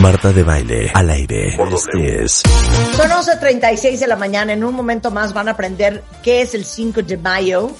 Marta de baile al aire. Este es Son 11.36 de la mañana. En un momento más van a aprender qué es el 5 de mayo.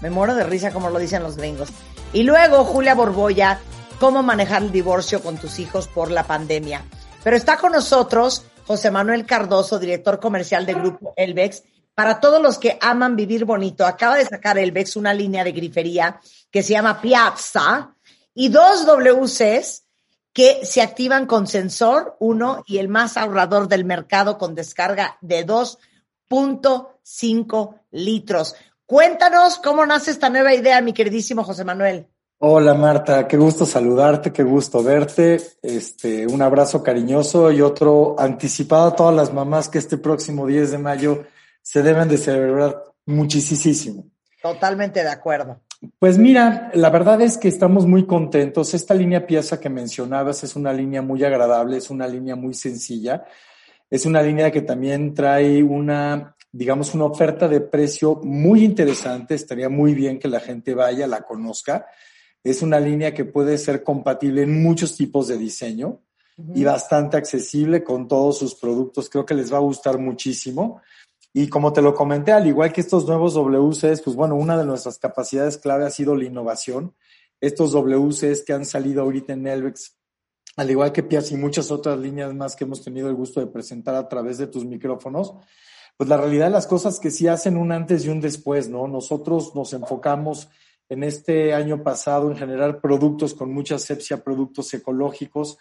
Me muero de risa como lo dicen los gringos. Y luego Julia Borboya, cómo manejar el divorcio con tus hijos por la pandemia. Pero está con nosotros José Manuel Cardoso, director comercial de Grupo Elvex. Para todos los que aman vivir bonito, acaba de sacar Elvex una línea de grifería que se llama Piazza y dos WCs que se activan con sensor, uno, y el más ahorrador del mercado con descarga de 2.5 litros. Cuéntanos cómo nace esta nueva idea, mi queridísimo José Manuel. Hola Marta, qué gusto saludarte, qué gusto verte. Este, un abrazo cariñoso y otro anticipado a todas las mamás que este próximo 10 de mayo se deben de celebrar muchísimo. Totalmente de acuerdo. Pues mira, la verdad es que estamos muy contentos. Esta línea pieza que mencionabas es una línea muy agradable, es una línea muy sencilla. Es una línea que también trae una, digamos, una oferta de precio muy interesante. Estaría muy bien que la gente vaya, la conozca. Es una línea que puede ser compatible en muchos tipos de diseño y bastante accesible con todos sus productos. Creo que les va a gustar muchísimo. Y como te lo comenté, al igual que estos nuevos WCs, pues bueno, una de nuestras capacidades clave ha sido la innovación. Estos WCs que han salido ahorita en Elvex, al igual que Piaz y muchas otras líneas más que hemos tenido el gusto de presentar a través de tus micrófonos, pues la realidad de las cosas que sí hacen un antes y un después, ¿no? Nosotros nos enfocamos en este año pasado en generar productos con mucha asepsia, productos ecológicos,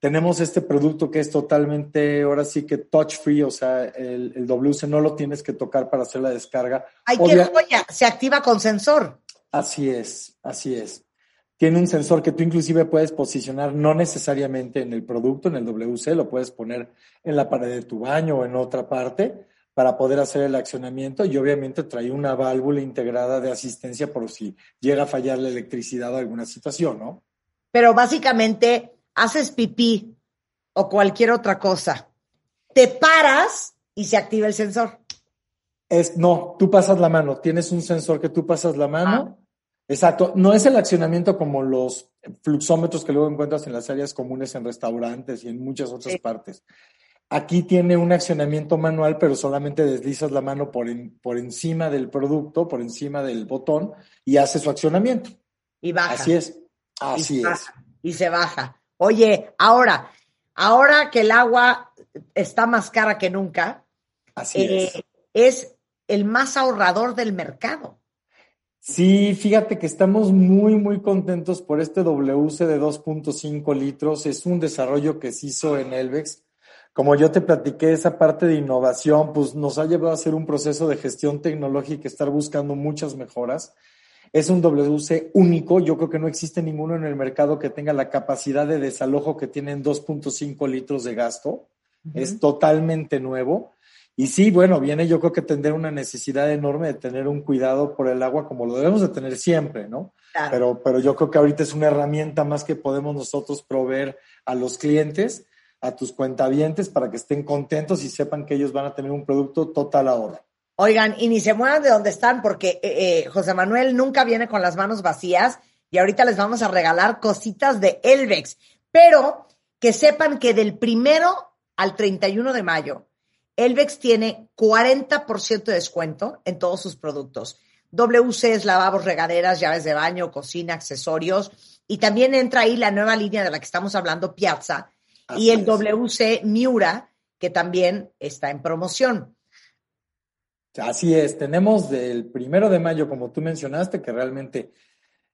tenemos este producto que es totalmente, ahora sí que touch free, o sea, el, el WC no lo tienes que tocar para hacer la descarga. ¡Ay, qué joya! Se activa con sensor. Así es, así es. Tiene un sensor que tú inclusive puedes posicionar no necesariamente en el producto, en el WC, lo puedes poner en la pared de tu baño o en otra parte para poder hacer el accionamiento y obviamente trae una válvula integrada de asistencia por si llega a fallar la electricidad o alguna situación, ¿no? Pero básicamente haces pipí o cualquier otra cosa, te paras y se activa el sensor. Es, no, tú pasas la mano, tienes un sensor que tú pasas la mano. Exacto, no es el accionamiento como los fluxómetros que luego encuentras en las áreas comunes en restaurantes y en muchas otras sí. partes. Aquí tiene un accionamiento manual, pero solamente deslizas la mano por, en, por encima del producto, por encima del botón y hace su accionamiento. Y baja. Así es. Así y es. Baja, y se baja. Oye, ahora, ahora que el agua está más cara que nunca, Así eh, es. es el más ahorrador del mercado. Sí, fíjate que estamos muy, muy contentos por este WC de 2.5 litros. Es un desarrollo que se hizo en Elvex. Como yo te platiqué, esa parte de innovación, pues nos ha llevado a hacer un proceso de gestión tecnológica, estar buscando muchas mejoras. Es un WC único, yo creo que no existe ninguno en el mercado que tenga la capacidad de desalojo que tienen 2.5 litros de gasto. Uh -huh. Es totalmente nuevo. Y sí, bueno, viene yo creo que tendrá una necesidad enorme de tener un cuidado por el agua como lo debemos de tener siempre, ¿no? Claro. Pero, pero yo creo que ahorita es una herramienta más que podemos nosotros proveer a los clientes, a tus cuentavientes, para que estén contentos y sepan que ellos van a tener un producto total ahora. Oigan, y ni se muevan de donde están, porque eh, eh, José Manuel nunca viene con las manos vacías y ahorita les vamos a regalar cositas de Elvex. Pero que sepan que del primero al 31 de mayo, Elvex tiene 40% de descuento en todos sus productos. WCs, lavabos, regaderas, llaves de baño, cocina, accesorios. Y también entra ahí la nueva línea de la que estamos hablando, Piazza, Así y el es. WC Miura, que también está en promoción. Así es, tenemos del primero de mayo, como tú mencionaste, que realmente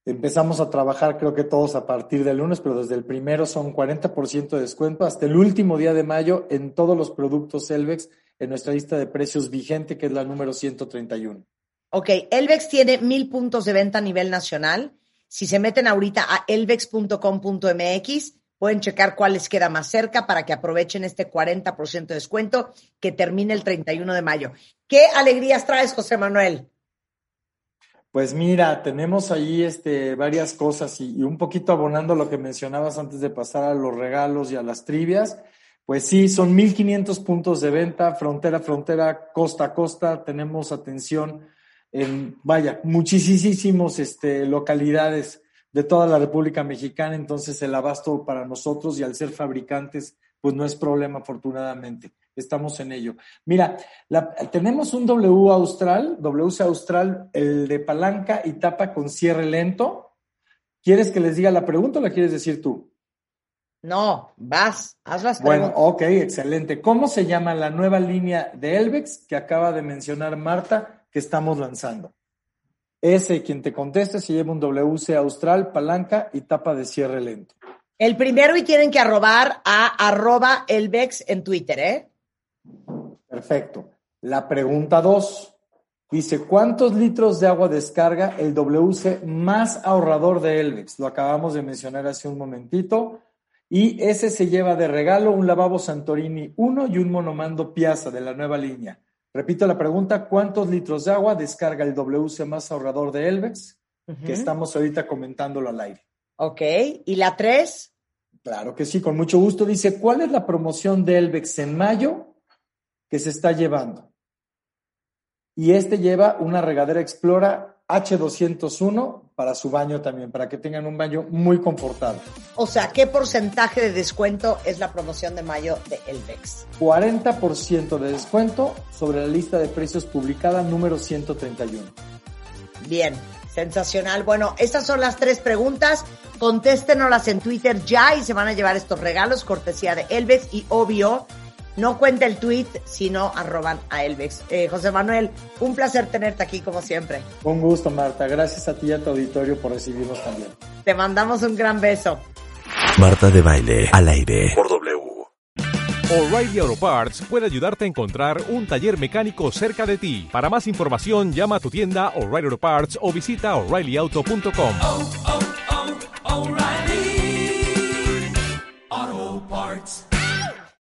empezamos a trabajar, creo que todos a partir del lunes, pero desde el primero son 40% de descuento hasta el último día de mayo en todos los productos Elvex en nuestra lista de precios vigente, que es la número 131. Ok, Elvex tiene mil puntos de venta a nivel nacional. Si se meten ahorita a elvex.com.mx, Pueden checar cuál les queda más cerca para que aprovechen este 40% de descuento que termina el 31 de mayo. ¿Qué alegrías traes, José Manuel? Pues mira, tenemos ahí este, varias cosas y, un poquito abonando lo que mencionabas antes de pasar a los regalos y a las trivias. Pues sí, son 1.500 puntos de venta, frontera a frontera, costa a costa. Tenemos atención en, vaya, muchísimos este, localidades de toda la República Mexicana, entonces el abasto para nosotros y al ser fabricantes, pues no es problema afortunadamente. Estamos en ello. Mira, tenemos un W Austral, WC Austral, el de palanca y tapa con cierre lento. ¿Quieres que les diga la pregunta o la quieres decir tú? No, vas, haz las preguntas. Bueno, ok, excelente. ¿Cómo se llama la nueva línea de Elvex que acaba de mencionar Marta que estamos lanzando? Ese quien te conteste se lleva un WC Austral, palanca y tapa de cierre lento. El primero y tienen que arrobar a arroba Elvex en Twitter, ¿eh? Perfecto. La pregunta dos. Dice, ¿cuántos litros de agua descarga el WC más ahorrador de Elvex? Lo acabamos de mencionar hace un momentito. Y ese se lleva de regalo un lavabo Santorini 1 y un monomando Piazza de la nueva línea. Repito la pregunta, ¿cuántos litros de agua descarga el WC más ahorrador de Elvex? Que estamos ahorita comentándolo al aire. Ok, ¿y la tres? Claro que sí, con mucho gusto. Dice, ¿cuál es la promoción de Elvex en mayo que se está llevando? Y este lleva una regadera Explora H201 para su baño también, para que tengan un baño muy confortable. O sea, ¿qué porcentaje de descuento es la promoción de mayo de Elvex? 40% de descuento sobre la lista de precios publicada número 131. Bien, sensacional. Bueno, estas son las tres preguntas. Contéstenoslas en Twitter ya y se van a llevar estos regalos, cortesía de Elvex y obvio no cuenta el tweet, sino arroban a Elvex. Eh, José Manuel, un placer tenerte aquí como siempre. Un gusto, Marta. Gracias a ti y a tu auditorio por recibirnos también. Te mandamos un gran beso. Marta de Baile, al aire. Por W. O'Reilly Auto Parts puede ayudarte a encontrar un taller mecánico cerca de ti. Para más información, llama a tu tienda O'Reilly Auto Parts o visita oreillyauto.com.